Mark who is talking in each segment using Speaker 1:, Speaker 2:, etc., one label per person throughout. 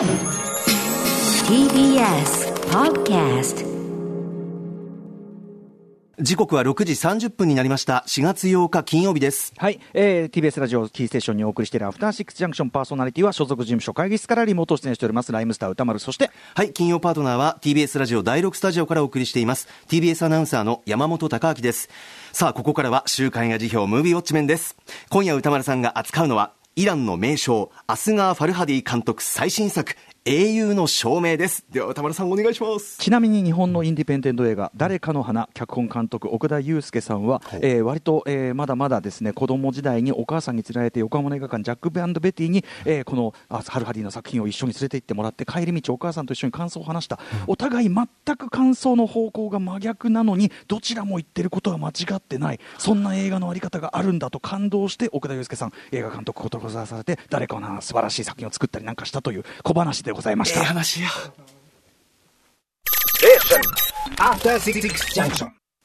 Speaker 1: TBS Podcast
Speaker 2: 時刻は6時30分になりました。4月8日金曜日です。
Speaker 3: はい、えー、TBS ラジオキーステーションにお送りしているアフターシックスジャンクションパーソナリティは所属事務所会議室からリモート出演しております。ライムスター歌丸そして
Speaker 2: はい金曜パートナーは TBS ラジオ第6スタジオからお送りしています。TBS アナウンサーの山本貴明です。さあここからは週刊映画辞表ムービーウォッチメンです。今夜歌丸さんが扱うのはイランの名将アスガー・ファルハディ監督最新作英雄の証明です。では歌丸さんお願いします。
Speaker 3: ちなみに日本のインディペンデント映画「誰かの花」脚本監督奥田祐介さんは、えー、割と、えー、まだまだですね子供時代にお母さんに連れられて横浜の映画館ジャック・ベベティに、えー、このあハルハディの作品を一緒に連れて行ってもらって帰り道お母さんと一緒に感想を話した、うん、お互い全く感想の方向が真逆なのにどちらも言ってることは間違ってない。そんな映画のあり方があるんだと感動して奥田祐介さん映画監督を志されて誰かの花素晴らしい作品を作ったりなんかしたという小話でございました。
Speaker 2: えーしよ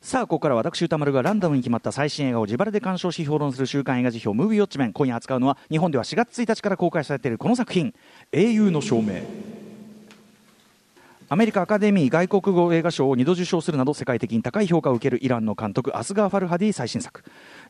Speaker 3: さあここから私歌丸がランダムに決まった最新映画を自腹で鑑賞し評論する週刊映画辞表ムービーウォッチメン今夜扱うのは日本では4月1日から公開されているこの作品「英雄の証明」アメリカアカデミー外国語映画賞を2度受賞するなど世界的に高い評価を受けるイランの監督アスガー・ファルハディ最新作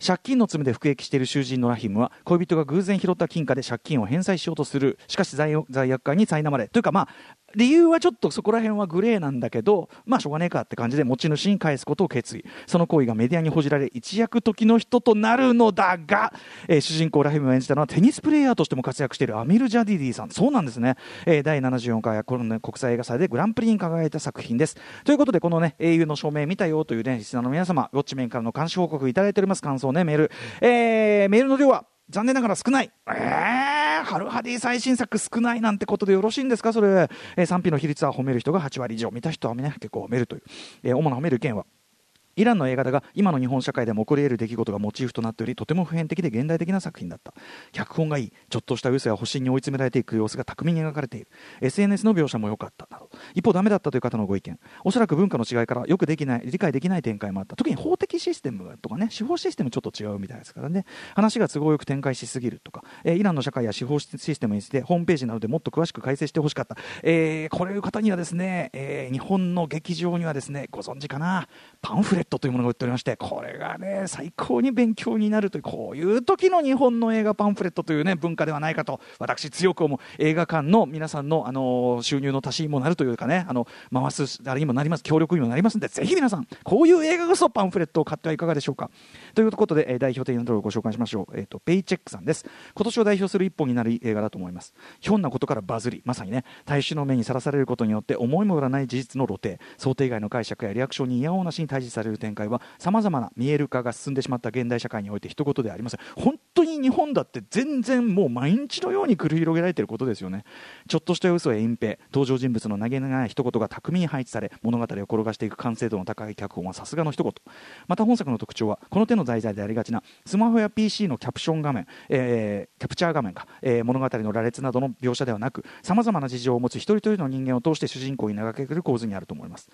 Speaker 3: 借金の罪で服役している囚人のラヒムは恋人が偶然拾った金貨で借金を返済しようとするしかし罪悪感に苛まれというかまあ理由はちょっとそこら辺はグレーなんだけど、まあしょうがねえかって感じで持ち主に返すことを決意。その行為がメディアに報じられ、一躍時の人となるのだが、えー、主人公ラヒムを演じたのはテニスプレーヤーとしても活躍しているアミル・ジャディディさん。そうなんですね。えー、第74回この、ね、国際映画祭でグランプリに輝いた作品です。ということで、このね、英雄の証明見たよというね、リスナーの皆様、ウォッチメンからの監視報告いただいております。感想ね、メール。えー、メールの量は残念ながら少ない。えー、ハルハディ最新作少ないなんてことでよろしいんですか？それ。えー、賛否の比率は褒める人が8割以上、見た人はね、結構褒めるという。えー、主な褒める意見は、イランの映画だが今の日本社会でも起こり得る出来事がモチーフとなっておりとても普遍的で現代的な作品だった脚本がいいちょっとした嘘や保身に追い詰められていく様子が巧みに描かれている SNS の描写も良かったなど一方ダメだったという方のご意見。おそらく文化の違いからよくできない理解できない展開もあった。特に法的システムとかね司法システムちょっと違うみたいですからね。話が都合よく展開しすぎるとか、えー、イランの社会や司法システムについてホームページなどでもっと詳しく解説してほしかった、えー、これいう方にはですね、えー、日本の劇場にはですねご存知かな？パンフレットというものが売っておりましてこれがね最高に勉強になるというこういう時の日本の映画パンフレットというね文化ではないかと私強く思う映画館の皆さんのあの収入の足しにもなるというかねあの回すあれにもなります協力にもなりますのでぜひ皆さんこういう映画こそパンフレットを買ってはいかがでしょうか。ということで、え代表的なところをご紹介しましょう、えーと、ペイチェックさんです。今年を代表する一本になる映画だと思います。ひょんなことからバズりまさにね大衆の目にさらされることによって思いもよらない事実の露呈。想定外の解釈やリアクションに嫌おなしに対峙される展開はさまざまな見える化が進んでしまった現代社会において一言でありません本当に日本だって全然もう毎日のように繰り広げられていることですよね。ちょっとした嘘や隠蔽登場人物の投げない一言が巧みに配置され物語を転がしていく完成度の高い脚本はさすがの一言また本作の特徴はこの手の題材でありがちなスマホや PC のキャプション画面、えー、キャプチャー画面か、えー、物語の羅列などの描写ではなくさまざまな事情を持つ一人一人の人間を通して主人公に投げかける構図にあると思います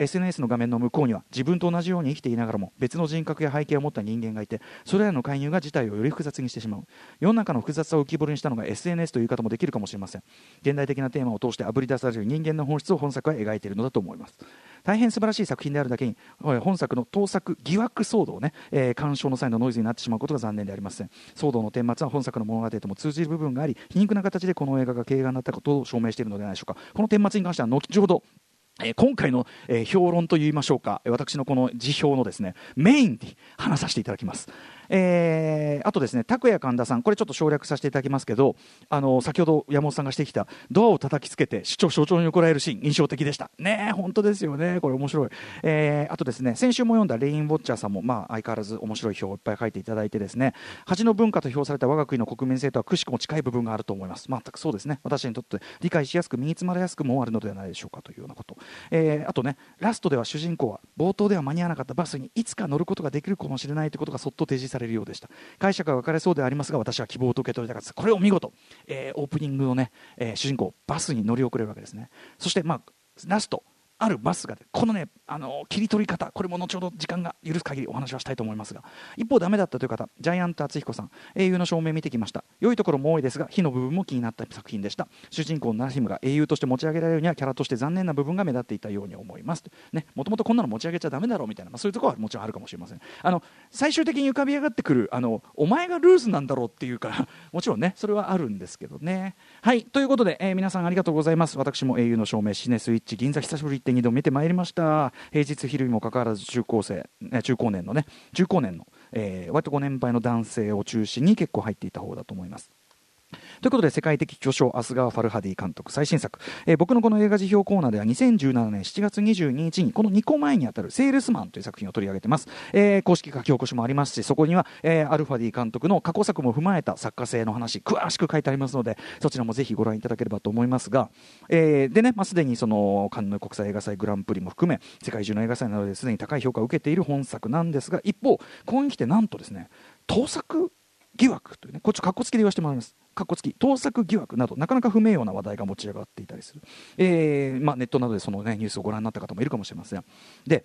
Speaker 3: SNS の画面の向こうには自分と同じように生きていながらも別の人格や背景を持った人間がいてそれらの介入が事態をより複雑にしてしまう。世の中の複雑さを浮き彫りにしたのが SNS という言い方もできるかもしれません。現代的なテーマを通してあぶり出される人間の本質を本作は描いているのだと思います。大変素晴らしい作品であるだけに本作の盗作疑惑騒動ね、えー、鑑賞の際のノイズになってしまうことが残念でありません。騒動の顛末は本作の物語とも通じる部分があり皮肉な形でこの映画が経営がなったことを証明しているのではないでしょうか。この顛末に関しては後ほど、今回の、え、評論といいましょうか私のこの辞表のですねメインに話させていただきます。えー、あとですね拓也神田さんこれちょっと省略させていただきますけどあの先ほど山本さんがしてきたドアを叩きつけて主張象徴に怒られるシーン印象的でした。ね本当ですよね。これ面白い、えー、あとですね先週も読んだレインウォッチャーさんもまあ相変わらず面白い表をいっぱい書いていただいてですね。恥の文化と評された我が国の国民性とはくしくも近い部分があると思います。全くそうですね。私にとって理解しやすく身につまれやすくもあるのではないでしょうかというようなこと、えー、あとねラストでは主人公は冒頭では間に合わなかったバスにいつか乗ることができるかもしれないということがそっと提示されるようでした。解釈が分かれそうでありますが私は希望と受け取りたかこれを見事、えー、オープニングのね、えー、主人公バスに乗り遅れるわけですね。そしてまあラストあるバスがこのねあの切り取り方これも後ほど時間が許す限りお話はしたいと思いますが一方ダメだったという方ジャイアント厚彦さん英雄の証明見てきました。良いところも多いですが火の部分も気になった作品でした。主人公のナヒムが英雄として持ち上げられるにはキャラとして残念な部分が目立っていたように思います。ねもともとこんなの持ち上げちゃダメだろうみたいな、まあ、そういうところはもちろんあるかもしれません。あの最終的に浮かび上がってくるあのお前がルーズなんだろうっていうかもちろんねそれはあるんですけどね。はいということで、えー皆さんありがとうございます。私も au の証明シネスイッチ銀座久しぶり1.2度見てまいりました。平日昼にもかかわらず中高生え中高年のね中高年の、えー割とご年配の男性を中心に結構入っていた方だと思います。ということで世界的巨匠アスガー・ファルハディ監督最新作、えー僕のこの映画辞表コーナーでは2017年7月22日にこの2個前にあたる「セールスマン」という作品を取り上げてます、えー公式書き起こしもありますしそこには、えーアルファディ監督の過去作も踏まえた作家性の話詳しく書いてありますのでそちらもぜひご覧いただければと思いますが、えーでね、まあ、すでにそのカンヌ国際映画祭グランプリも含め世界中の映画祭などですでに高い評価を受けている本作なんですが一方ここに来てなんとですね盗作疑惑というねこっちかっこつきで言わせてもらいます。かっこつき盗作疑惑などなかなか不名誉な話題が持ち上がっていたりする、えーまあ、ネットなどでその、ね、ニュースをご覧になった方もいるかもしれません。で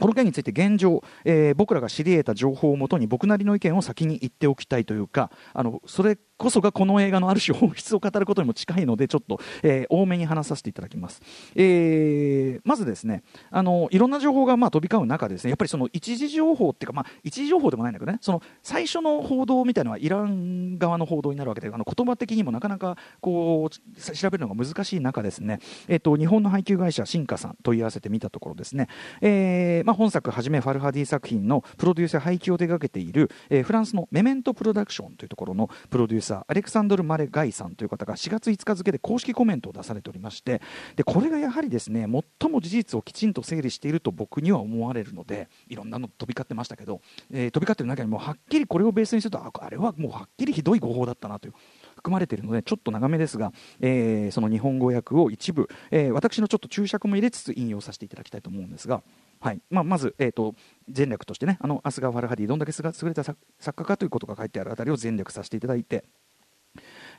Speaker 3: この件について現状、えー僕らが知り得た情報をもとに僕なりの意見を先に言っておきたいというかあのそれこそがこの映画のある種本質を語ることにも近いのでちょっと、えー多めに話させていただきます、えーまずですねあのいろんな情報がまあ飛び交う中でですねやっぱりその一時情報っていうか、まあ、一時情報でもないんだけどねその最初の報道みたいなのはイラン側の報道になるわけであの言葉的にもなかなかこう調べるのが難しい中ですね、えっと日本の配給会社新華さん問い合わせてみたところですね、えーまあ、本作はじめファルハディ作品のプロデューサー配給を手掛けている、えーフランスのメメントプロダクションというところのプロデューサーさアレクサンドル・マレ・ガイさんという方が4月5日付で公式コメントを出されておりましてでこれがやはりですね最も事実をきちんと整理していると僕には思われるのでいろんなの飛び交ってましたけど、えー飛び交ってる中にもはっきりこれをベースにするとああれはもうはっきりひどい誤報だったなという含まれているのでちょっと長めですが、えーその日本語訳を一部、えー私のちょっと注釈も入れつつ引用させていただきたいと思うんですが。はい。まあ、まず、えー、と前略としてねあのアスガー・ファルハディどんだけ優れた作作家かということが書いてあるあたりを前略させていただいて、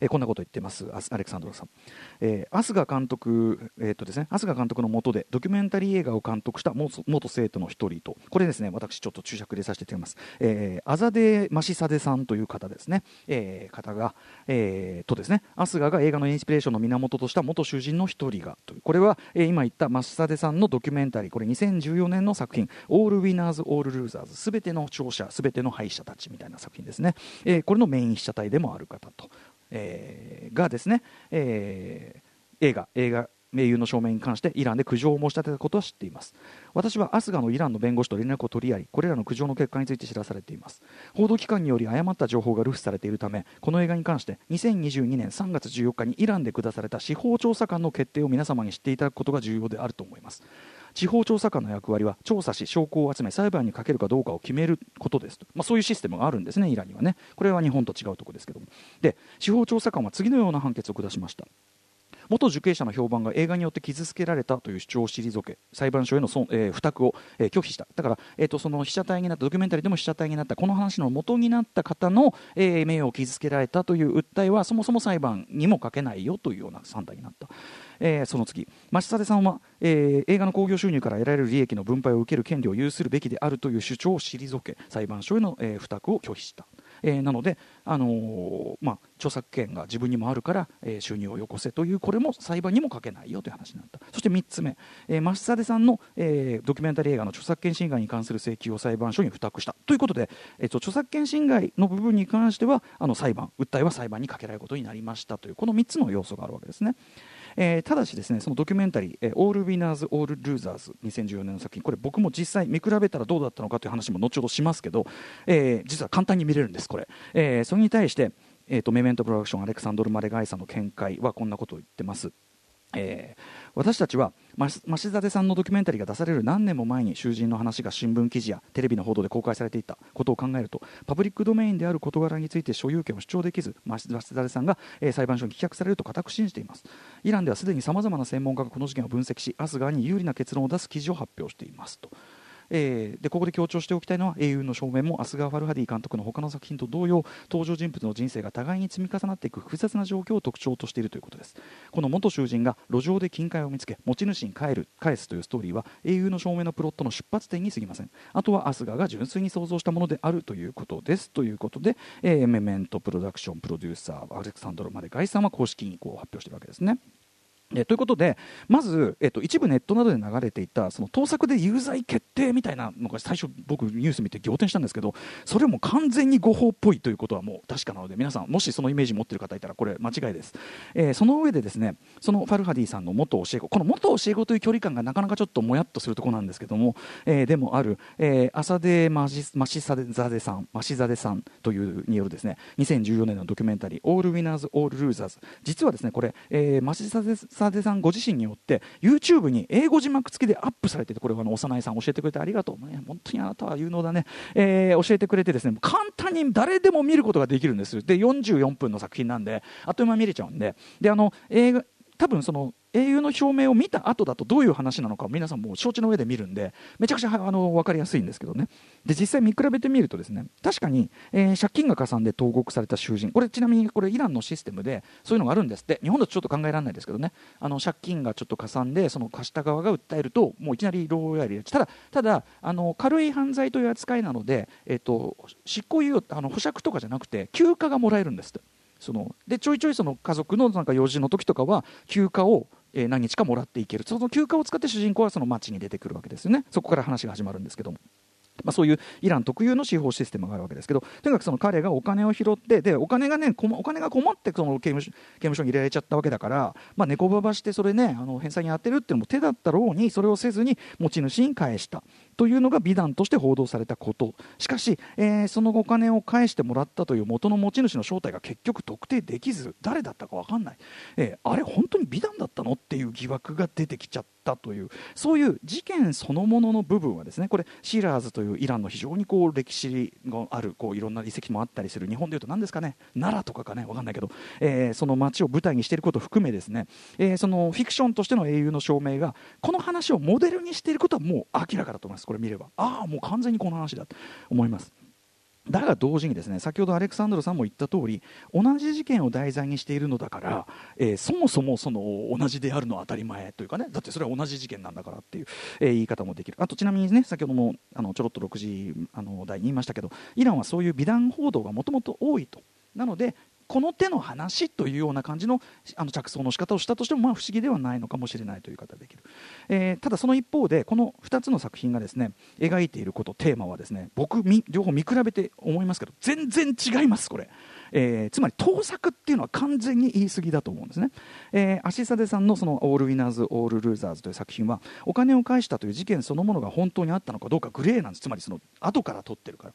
Speaker 3: えーこんなこと言ってます。アレクサンドロさん、えー、アスガ監督、えーとですね、アスガ監督の下でドキュメンタリー映画を監督した元生徒の一人とこれですね私ちょっと注釈入れさせていただきます、えー、アザデ・マシサデさんという方ですね、えー方が、えーとですねアスガが映画のインスピレーションの源とした元囚人の一人がというこれは、えー今言ったマシサデさんのドキュメンタリー。これ2014年の作品「オール・ウィナーズ・オール・ルーザーズ」すべての勝者すべての敗者たちみたいな作品ですね、えーこれのメイン被写体でもある方と、えーがですね、えー映画映画名誉の証明に関してイランで苦情を申し立てたことは知っています。私はアスガのイランの弁護士と連絡を取り合いこれらの苦情の結果について知らされています。報道機関により誤った情報が流布されているためこの映画に関して2022年3月14日にイランで下された司法調査官の決定を皆様に知っていただくことが重要であると思います。地方調査官の役割は調査し証拠を集め裁判にかけるかどうかを決めることですと、まあ、そういうシステムがあるんですねイランにはね。これは日本と違うところですけども。で司法調査官は次のような判決を下しました。元受刑者の評判が映画によって傷つけられたという主張を退け裁判所へのそ、えー付託を、えー拒否した。だから、えー、とその被写体になったドキュメンタリーでも被写体になったこの話の元になった方の、えー名誉を傷つけられたという訴えはそもそも裁判にもかけないよというような判断になった。えーその次、増舘さんは、えー映画の興行収入から得られる利益の分配を受ける権利を有するべきであるという主張を退け裁判所への、えー付託を拒否した、えーなので、あのまあ、著作権が自分にもあるから、えー収入をよこせというこれも裁判にもかけないよという話になった。そして3つ目、えー、増舘さんの、えードキュメンタリー映画の著作権侵害に関する請求を裁判所に付託した。ということで、えーと著作権侵害の部分に関してはあの裁判訴えは裁判にかけられることになりましたというこの3つの要素があるわけですね。えーただしですねそのドキュメンタリー「えーオール・ウィナーズ・オール・ルーザーズ」2014年の作品これ僕も実際見比べたらどうだったのかという話も後ほどしますけど、えー実は簡単に見れるんですこれ、えーそれに対して、えーとメメントプロダクションアレクサンドル・マレガイさんの見解はこんなことを言ってます。えー私たちはマシ増舘さんのドキュメンタリーが出される何年も前に囚人の話が新聞記事やテレビの報道で公開されていたことを考えるとパブリックドメインである事柄について所有権を主張できず増舘さんが、え裁判所に棄却されると固く信じています。イランではすでにさまざまな専門家がこの事件を分析しアスガーに有利な結論を出す記事を発表していますと。えーでここで強調しておきたいのは英雄の証明もアスガー・ファルハディ監督の他の作品と同様登場人物の人生が互いに積み重なっていく複雑な状況を特徴としているということです。この元囚人が路上で金塊を見つけ持ち主に帰る返すというストーリーは英雄の証明のプロットの出発点に過ぎません。あとはアスガーが純粋に想像したものであるということです。ということで、えーメメントプロダクションプロデューサーアレクサンドロ・マデガイさんは公式にこう発表しているわけですね。えということで、まず、えっと、一部ネットなどで流れていたその盗作で有罪決定みたいなのが最初、僕、ニュース見て仰天したんですけど、それも完全に誤報っぽいということはもう確かなので、皆さん、もしそのイメージ持ってる方いたら、これ、間違いです。えーその上で、ですねそのファルハディさんの元教え子、この元教え子という距離感がなかなかちょっともやっとするところなんですけども、えーでもある、えー、アサデマジマシザデさん、マシザデさんというによるですね2014年のドキュメンタリー、オール・ウィナーズ・オール・ルーザーズ、実はですねこれ、えーマシザデサデさんご自身によって YouTube に英語字幕付きでアップされててこれはあの幼いさん教えてくれてありがとう、ね、本当にあなたは有能だね、えー教えてくれてですね簡単に誰でも見ることができるんです。で44分の作品なんであっという間に見れちゃうんで。であの映画多分その英雄の表明を見た後だとどういう話なのかを皆さんもう承知の上で見るんでめちゃくちゃあの分かりやすいんですけどね。で実際見比べてみるとですね確かに、えー借金がかさんで投獄された囚人これちなみにこれイランのシステムでそういうのがあるんですって。日本だとちょっと考えられないですけどね。あの借金がちょっとかさんでその貸した側が訴えるともういきなり牢屋入れただただあの軽い犯罪という扱いなので、えっと執行猶予あの保釈とかじゃなくて休暇がもらえるんですって。そのでちょいちょいその家族のなんか用事の時とかは休暇を、え何日かもらっていける。その休暇を使って主人公はその街に出てくるわけですよね。そこから話が始まるんですけども。まあ、そういうイラン特有の司法システムがあるわけですけどとにかくその彼がお金を拾ってでお金がねお金が困ってその刑務所刑務所に入れられちゃったわけだから、まあ、猫ばばしてそれねあの返済に当てるっていうのも手だったろうにそれをせずに持ち主に返した。というのが美談として報道されたこと。しかし、えーそのお金を返してもらったという元の持ち主の正体が結局特定できず誰だったか分かんない、えーあれ本当に美談だったのっていう疑惑が出てきちゃったというそういう事件そのものの部分はですねこれシーラーズというイランの非常にこう歴史があるこういろんな遺跡もあったりする日本でいうと何ですかね奈良とかかね分かんないけど、えーその街を舞台にしていることを含めですね、えそのフィクションとしての英雄の証明がこの話をモデルにしていることはもう明らかだと思います。これ見れば。ああもう完全にこの話だと思います。だが同時にですね先ほどアレクサンドロさんも言った通り同じ事件を題材にしているのだから、えーそもそもその同じであるのは当たり前というかねだってそれは同じ事件なんだからっていう、えー言い方もできる。あとちなみにね先ほどもあのちょろっと6時あの台に言いましたけどイランはそういう美談報道がもともと多いと。なのでこの手の話というような感じのあの着想の仕方をしたとしてもまあ不思議ではないのかもしれないという方ができる、えーただその一方でこの2つの作品がですね描いていることテーマはですね僕両方見比べて思いますけど全然違いますこれ、えーつまり盗作っていうのは完全に言い過ぎだと思うんですね、えー、アシサデさんのその「オール・ウィナーズ・オール・ルーザーズ」という作品はお金を返したという事件そのものが本当にあったのかどうかグレーなんです。つまりその後から取ってるから。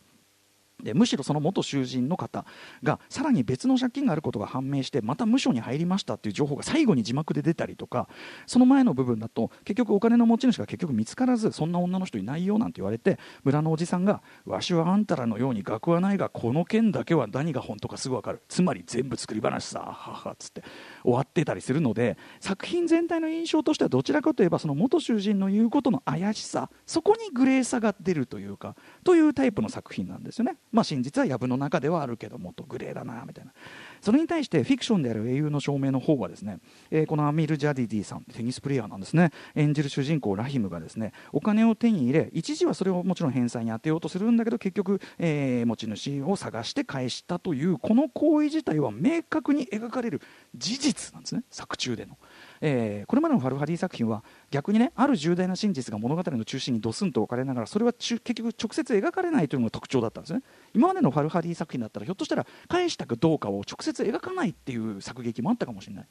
Speaker 3: でむしろその元囚人の方がさらに別の借金があることが判明してまた無所に入りましたっていう情報が最後に字幕で出たりとかその前の部分だと結局お金の持ち主が結局見つからずそんな女の人いないよなんて言われて村のおじさんがわしはあんたらのように学はないがこの件だけは何が本当かすぐ分かるつまり全部作り話さははっつって終わってたりするので作品全体の印象としてはどちらかといえばその元囚人の言うことの怪しさそこにグレーさが出るというかというタイプの作品なんですよね。まあ真実は藪の中ではあるけどもっとグレーだなみたいな。それに対してフィクションである英雄の証明の方はですね、えーこのアミル・ジャディディさんテニスプレーヤーなんですね。演じる主人公ラヒムがですねお金を手に入れ一時はそれをもちろん返済に充てようとするんだけど結局、えー持ち主を探して返したというこの行為自体は明確に描かれる事実なんですね。作中での。えーこれまでのファルハディ作品は逆にねある重大な真実が物語の中心にドスンと置かれながらそれは結局直接描かれないというのが特徴だったんですね。今までのファルハディ作品だったらひょっとしたら返したかどうかを直接描かないっていう作劇もあったかもしれない。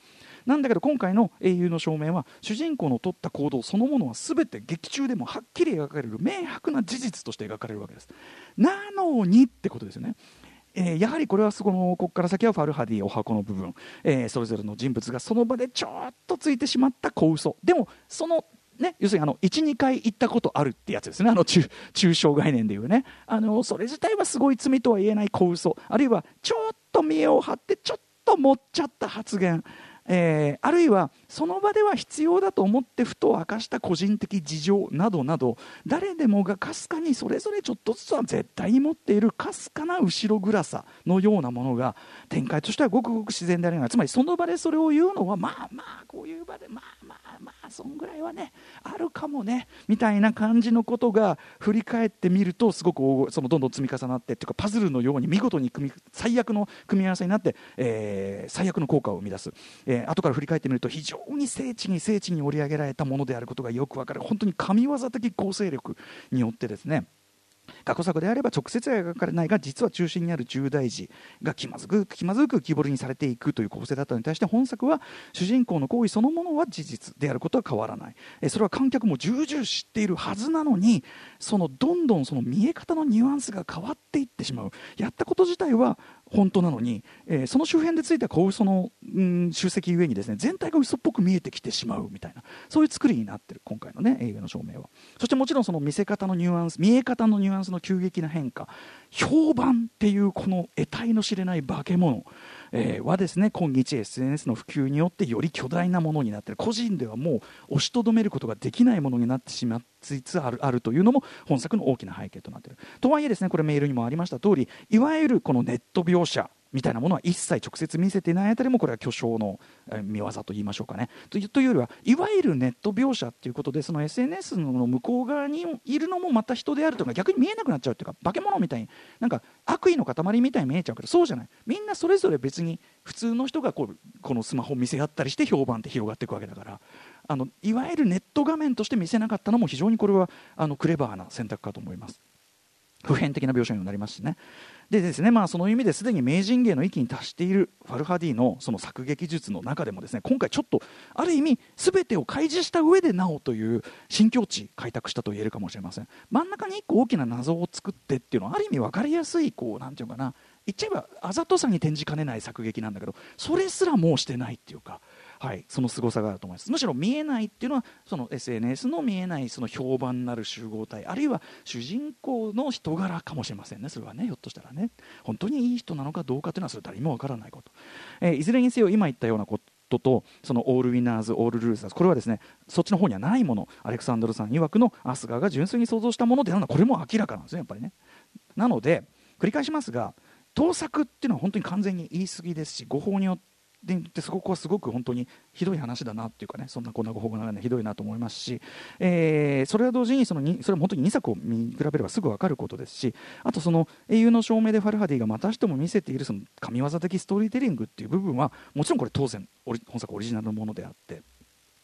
Speaker 3: なんだけど今回の英雄の証明は主人公の取った行動そのものは全て劇中でもはっきり描かれる明白な事実として描かれるわけです。なのにってことですよね。えーやはりこれはそこのここから先はファルハディお箱の部分、えーそれぞれの人物がその場でちょっとついてしまった小嘘。でもそのね、要するに12回行ったことあるってやつですね。あの中抽象概念でいうね。あのそれ自体はすごい罪とは言えない小嘘。あるいはちょっと見栄を張ってちょっと持っちゃった発言。えーあるいはその場では必要だと思ってふと明かした個人的事情などなど誰でもがかすかにそれぞれちょっとずつは絶対に持っているかすかな後ろ暗さのようなものが展開としてはごくごく自然でありながらつまりその場でそれを言うのはまあまあこういう場でまあまあまあそんぐらいはねあるかもねみたいな感じのことが振り返ってみるとすごくそのどんどん積み重なってっていうかパズルのように見事に組み最悪の組み合わせになって、えー最悪の効果を生み出す、えー後から振り返ってみると非常に精緻に精緻に織り上げられたものであることがよくわかる。本当に神業的構成力によってですね過去作であれば直接は描かれないが実は中心にある重大事が気まずく気まずく浮き彫りにされていくという構成だったのに対して本作は主人公の行為そのものは事実であることは変わらない。えそれは観客も重々知っているはずなのにそのどんどんその見え方のニュアンスが変わっていってしまう。やったこと自体は本当なのに、えーその周辺でついた小嘘の、うん、集積ゆえにですね全体が嘘っぽく見えてきてしまうみたいなそういう作りになってる今回のね映画の照明は。そしてもちろんその見せ方のニュアンス見え方のニュアンスの急激な変化評判っていうこの得体の知れない化け物、えーはですね今日 SNS の普及によってより巨大なものになっている。個人ではもう押しとどめることができないものになってしまいつつあるあるというのも本作の大きな背景となっている。とはいえですねこれメールにもありました通りいわゆるこのネット描写みたいなものは一切直接見せていないあたりもこれは巨匠の見業と言いましょうかねというというよりはいわゆるネット描写っていうことでその SNS の向こう側にいるのもまた人であるというのが逆に見えなくなっちゃうっていうか化け物みたいになんか悪意の塊みたいに見えちゃうけどそうじゃないみんなそれぞれ別に普通の人がこうこのスマホを見せ合ったりして評判って広がっていくわけだからあのいわゆるネット画面として見せなかったのも非常にこれはあのクレバーな選択かと思います。普遍的な描写にもなりますしね。でですね、まあ、その意味ですでに名人芸の域に達しているファルハディのその作劇術の中でもですね今回ちょっとある意味全てを開示した上でなおという新境地開拓したと言えるかもしれません。真ん中に一個大きな謎を作ってっていうのはある意味分かりやすいこうなんていうかな。言っちゃえばあざとさに転じかねない作劇なんだけどそれすらもうしてないっていうかはい、その凄さがあると思います。むしろ見えないっていうのはその SNS の見えないその評判なる集合体あるいは主人公の人柄かもしれませんね。それはねひょっとしたらね。本当にいい人なのかどうかというのはそれ誰にもわからないこと、えーいずれにせよ今言ったようなこととそのオールウィナーズオールルーザーズこれはですねそっちの方にはないもの。アレクサンドルさん曰くのアスガーが純粋に想像したものであるの。はこれも明らかなんですねやっぱりね。なので繰り返しますが盗作っていうのは本当に完全に言い過ぎですし誤報によってでそこはすごく本当にひどい話だなっていうかねそんなこんなご報告ならねひどいなと思いますし、えーそれは同時にそのにそれは本当に2作を見比べればすぐ分かることですしあとその英雄の証明でファルハディがまたしても見せているその神業的ストーリーテリングっていう部分はもちろんこれ当然オリ本作オリジナルのものであって。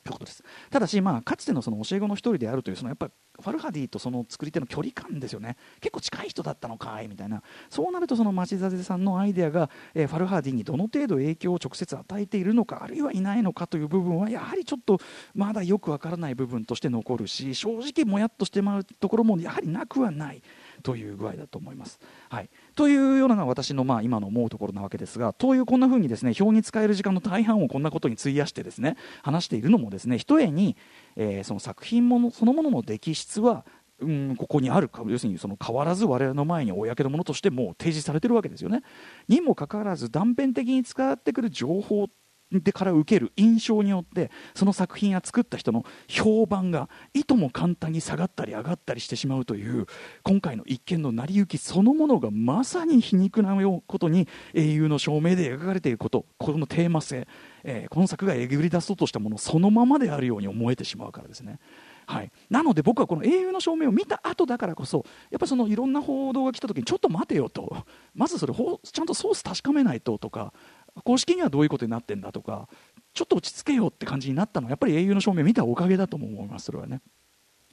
Speaker 3: ということです。ただし、まあ、かつてのその教え子の一人であるというそのやっぱファルハディとその作り手の距離感ですよね。結構近い人だったのかいみたいな。そうなるとその町座さんのアイデアが、えーファルハディにどの程度影響を直接与えているのかあるいはいないのかという部分はやはりちょっとまだよくわからない部分として残るし正直もやっとしてまうところもやはりなくはないという具合だと思います。はい、というようなのが私のまあ今の思うところなわけですがというこんな風にですね表に使える時間の大半をこんなことに費やしてですね話しているのもですねひとえに、えーその作品ものそのものの歴質はうん、ここにあるか要するにその変わらず我々の前に公のものとしてもう提示されてるわけですよね。にもかかわらず断片的に使ってくる情報でから受ける印象によってその作品や作った人の評判がいとも簡単に下がったり上がったりしてしまうという今回の一件の成り行きそのものがまさに皮肉なことに英雄の証明で描かれていることこのテーマ性、えーこの作がえぐり出そうとしたものそのままであるように思えてしまうからですね。はい、なので僕はこの英雄の証明を見た後だからこそやっぱりそのいろんな報道が来た時にちょっと待てよとまずそれちゃんとソース確かめないととか公式にはどういうことになってんだとかちょっと落ち着けよって感じになったのはやっぱり英雄の証明を見たおかげだと思いますそれはね。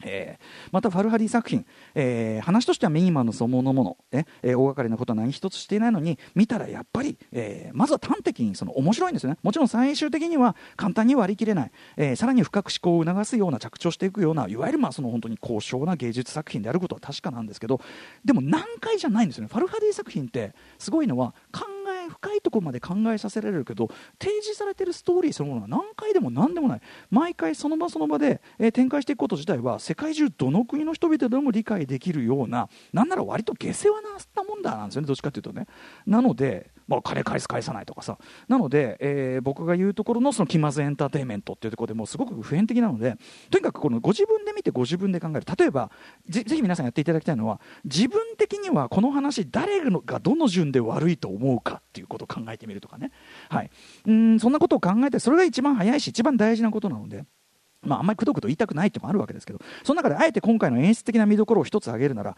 Speaker 3: えーまたファルハディ作品、えー話としてはミニマムそのもの、ねえー大掛かりなことは何一つしていないのに見たらやっぱり、えまずは端的にその面白いんですよね。もちろん最終的には簡単に割り切れない、えさらに深く思考を促すような着地をしていくようないわゆるまあその本当に高尚な芸術作品であることは確かなんですけどでも難解じゃないんですよね。ファルハディ作品ってすごいのは考え深いところまで考えさせられるけど提示されてるストーリーそのものは何回でも何でもない。毎回その場その場で、えー展開していくこと自体は世界中どの国の人々でも理解できるようななんなら割と下世話なもんだなんですよねどっちかというとね。なのでまあ、金返す返さないとかさ。なので、えー僕が言うところのその気まずエンターテインメントっていうところでもうすごく普遍的なのでとにかくこのご自分で見てご自分で考える。例えばぜぜひ皆さんやっていただきたいのは自分的にはこの話誰がどの順で悪いと思うかっていう。いうことを考えてみるとかね、はい、うんそんなことを考えてそれが一番早いし一番大事なことなので。まあ、あんまりくどくど言いたくないってもあるわけですけどその中であえて今回の演出的な見どころを一つ挙げるなら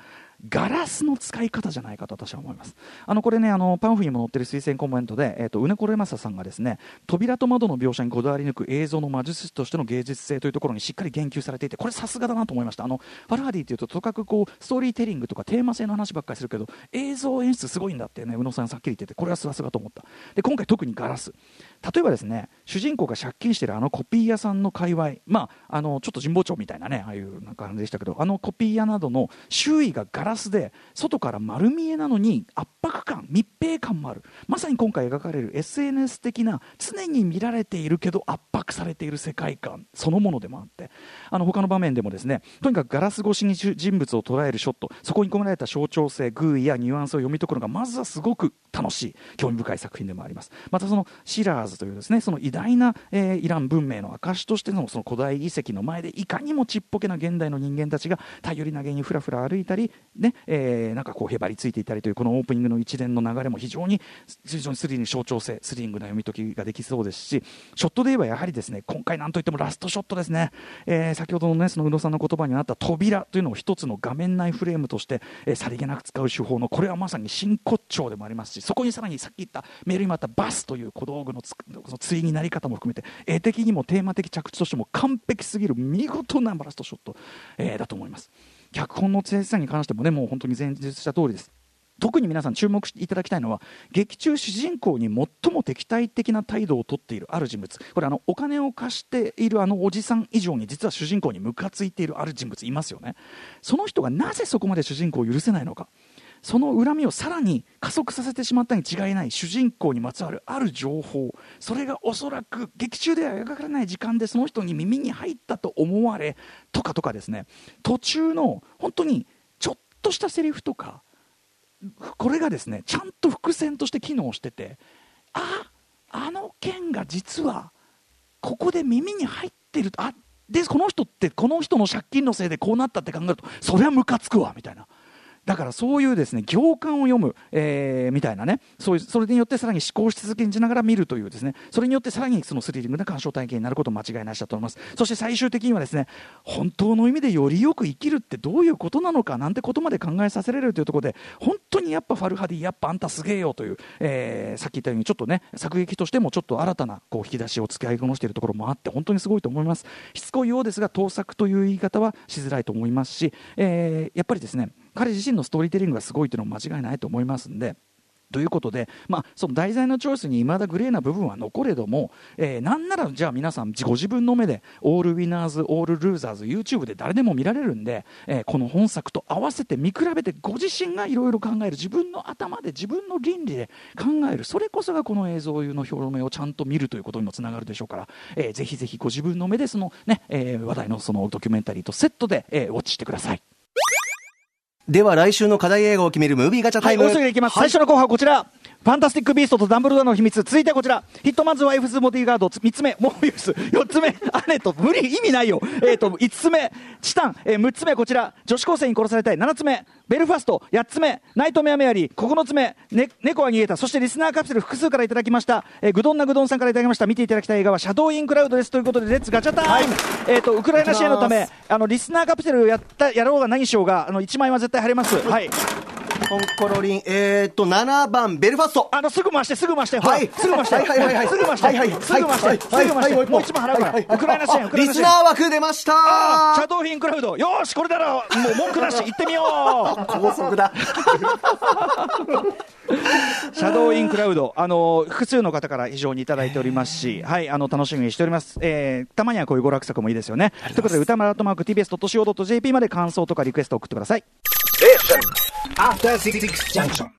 Speaker 3: ガラスの使い方じゃないかと私は思います。あのこれねあのパンフにも載ってる推薦コメントで、えー、とうねこれまささんがですね扉と窓の描写にこだわり抜く映像の魔術師としての芸術性というところにしっかり言及されていてこれさすがだなと思いました。あのファルハディというととかくこうストーリーテリングとかテーマ性の話ばっかりするけど映像演出すごいんだってね宇野さんさっきり言っててこれはさすがと思った。で今回特にガラス。例えばですね主人公が借金してるあのコピー屋さんの界隈まああのちょっと神保町みたいなねああいうな感じでしたけどあのコピー屋などの周囲がガラススで外から丸見えなのに圧迫感密閉感もある。まさに今回描かれる SNS 的な常に見られているけど圧迫されている世界観そのものでもあって。あの他の場面でもですねとにかくガラス越しに人物を捉えるショットそこに込められた象徴性偶意やニュアンスを読み解くのがまずはすごく楽しい興味深い作品でもあります。またそのシラーズというですねその偉大な、えーイラン文明の証としてのその古代遺跡の前でいかにもちっぽけな現代の人間たちが頼り投げにふらふら歩いたり、ねえーなんかこうへばりついていたりというこのオープニングの一連の流れも非常に非常にスリリング象徴性スリングな読み解きができそうですしショットで言えばやはりですね今回なんといってもラストショットですね、えー先ほどのねその宇野さんの言葉にあった扉というのを一つの画面内フレームとして、えーさりげなく使う手法のこれはまさに真骨頂でもありますしそこにさらにさっき言ったメールにもあったバスという小道具のつその対になり方も含めて絵的にもテーマ的着地としても完璧すぎる見事なラストショット、えーだと思います。脚本の先生に関してもねもう本当に前述した通りです。特に皆さん注目していただきたいのは劇中主人公に最も敵対的な態度をとっているある人物。これあのお金を貸しているあのおじさん以上に実は主人公にムカついているある人物いますよね。その人がなぜそこまで主人公を許せないのか。その恨みをさらに加速させてしまったに違いない主人公にまつわるある情報。それがおそらく劇中では描かれない時間でその人に耳に入ったと思われとかとかですね。途中の本当にちょっとしたセリフとかこれがですねちゃんと伏線として機能しててああの件が実はここで耳に入ってるあでこの人ってこの人の借金のせいでこうなったって考えるとそれはムカつくわみたいな。だからそういうですね行間を読む、えーみたいなね。そういうそれによってさらに思考し続けながら見るというですね。それによってさらにそのスリリングな鑑賞体験になること間違いなしだと思います。そして最終的にはですね本当の意味でよりよく生きるってどういうことなのかなんてことまで考えさせられるというところで本当にやっぱファルハディやっぱあんたすげえよという、えーさっき言ったようにちょっとね作劇としてもちょっと新たなこう引き出しを使いこなしているところもあって本当にすごいと思います。しつこいようですが盗作という言い方はしづらいと思いますし、えーやっぱりですね彼自身のストーリーテリングがすごいというのも間違いないと思いますんで。ということで、まあ、その題材のチョイスにいまだグレーな部分は残れども、えーなんならじゃあ皆さんご自分の目でオールウィナーズオールルーザーズ YouTube で誰でも見られるんで、えーこの本作と合わせて見比べてご自身がいろいろ考える自分の頭で自分の倫理で考えるそれこそがこの映像の表明をちゃんと見るということにもつながるでしょうから、えーぜひぜひご自分の目でその、ねえー話題のそのドキュメンタリーとセットで、えーウォッチしてください。
Speaker 2: では来週の課題映画を決めるムービーガチャタ
Speaker 3: はい、
Speaker 2: イム、
Speaker 3: もうすぐいきます。最初の候補はこちら。ファンタスティック・ビーストとダンブルドアの秘密。続いてはこちら。ヒットマンズ・ワイフズ・ボディーガード。3つ目、モービウス。4つ目、アネと、無理、意味ないよ。えっ、と、5つ目、チタン。えー、6つ目、こちら。女子高生に殺されたい。7つ目、ベルファスト。8つ目、ナイトメアメアリー。9つ目、ね、猫は逃げた。そしてリスナーカプセル複数からいただきました。えー、グドンナグドンさんからいただきました。見ていただきたい映画は、シャドウ・イン・クラウドです。ということで、レッツガチャタイム。えっ、と、ウクライナ支援のため、あの、リスナーカプセルをやった、やろうが何しようが、あの、1万円は絶対貼れます。はい。
Speaker 2: コンコロリンえー、っと7番ベルファスト。
Speaker 3: あのすぐ回してすぐ回して。
Speaker 2: はい。
Speaker 3: すぐ回して。
Speaker 2: はいはいはいはい。
Speaker 3: すぐ回して。
Speaker 2: はいはい
Speaker 3: すぐ回して。
Speaker 2: はい
Speaker 3: すぐ回して。
Speaker 2: はい
Speaker 3: もう一番払うから。ウクライナ支援ウクライナ支援
Speaker 2: リスナー枠出ました。
Speaker 3: シャドウヒンクラウド。よーしこれならもう文句なし。行ってみよう。
Speaker 2: 高速だ。
Speaker 3: シャドウインクラウド、あの複数の方から非常にいただいておりますし、はい、あの楽しみにしております、えーたまにはこういう娯楽作もいいですよね。ということで、歌丸アットマーク TBS.CO.JP まで感想とかリクエスト送ってください。
Speaker 4: After Six Junction.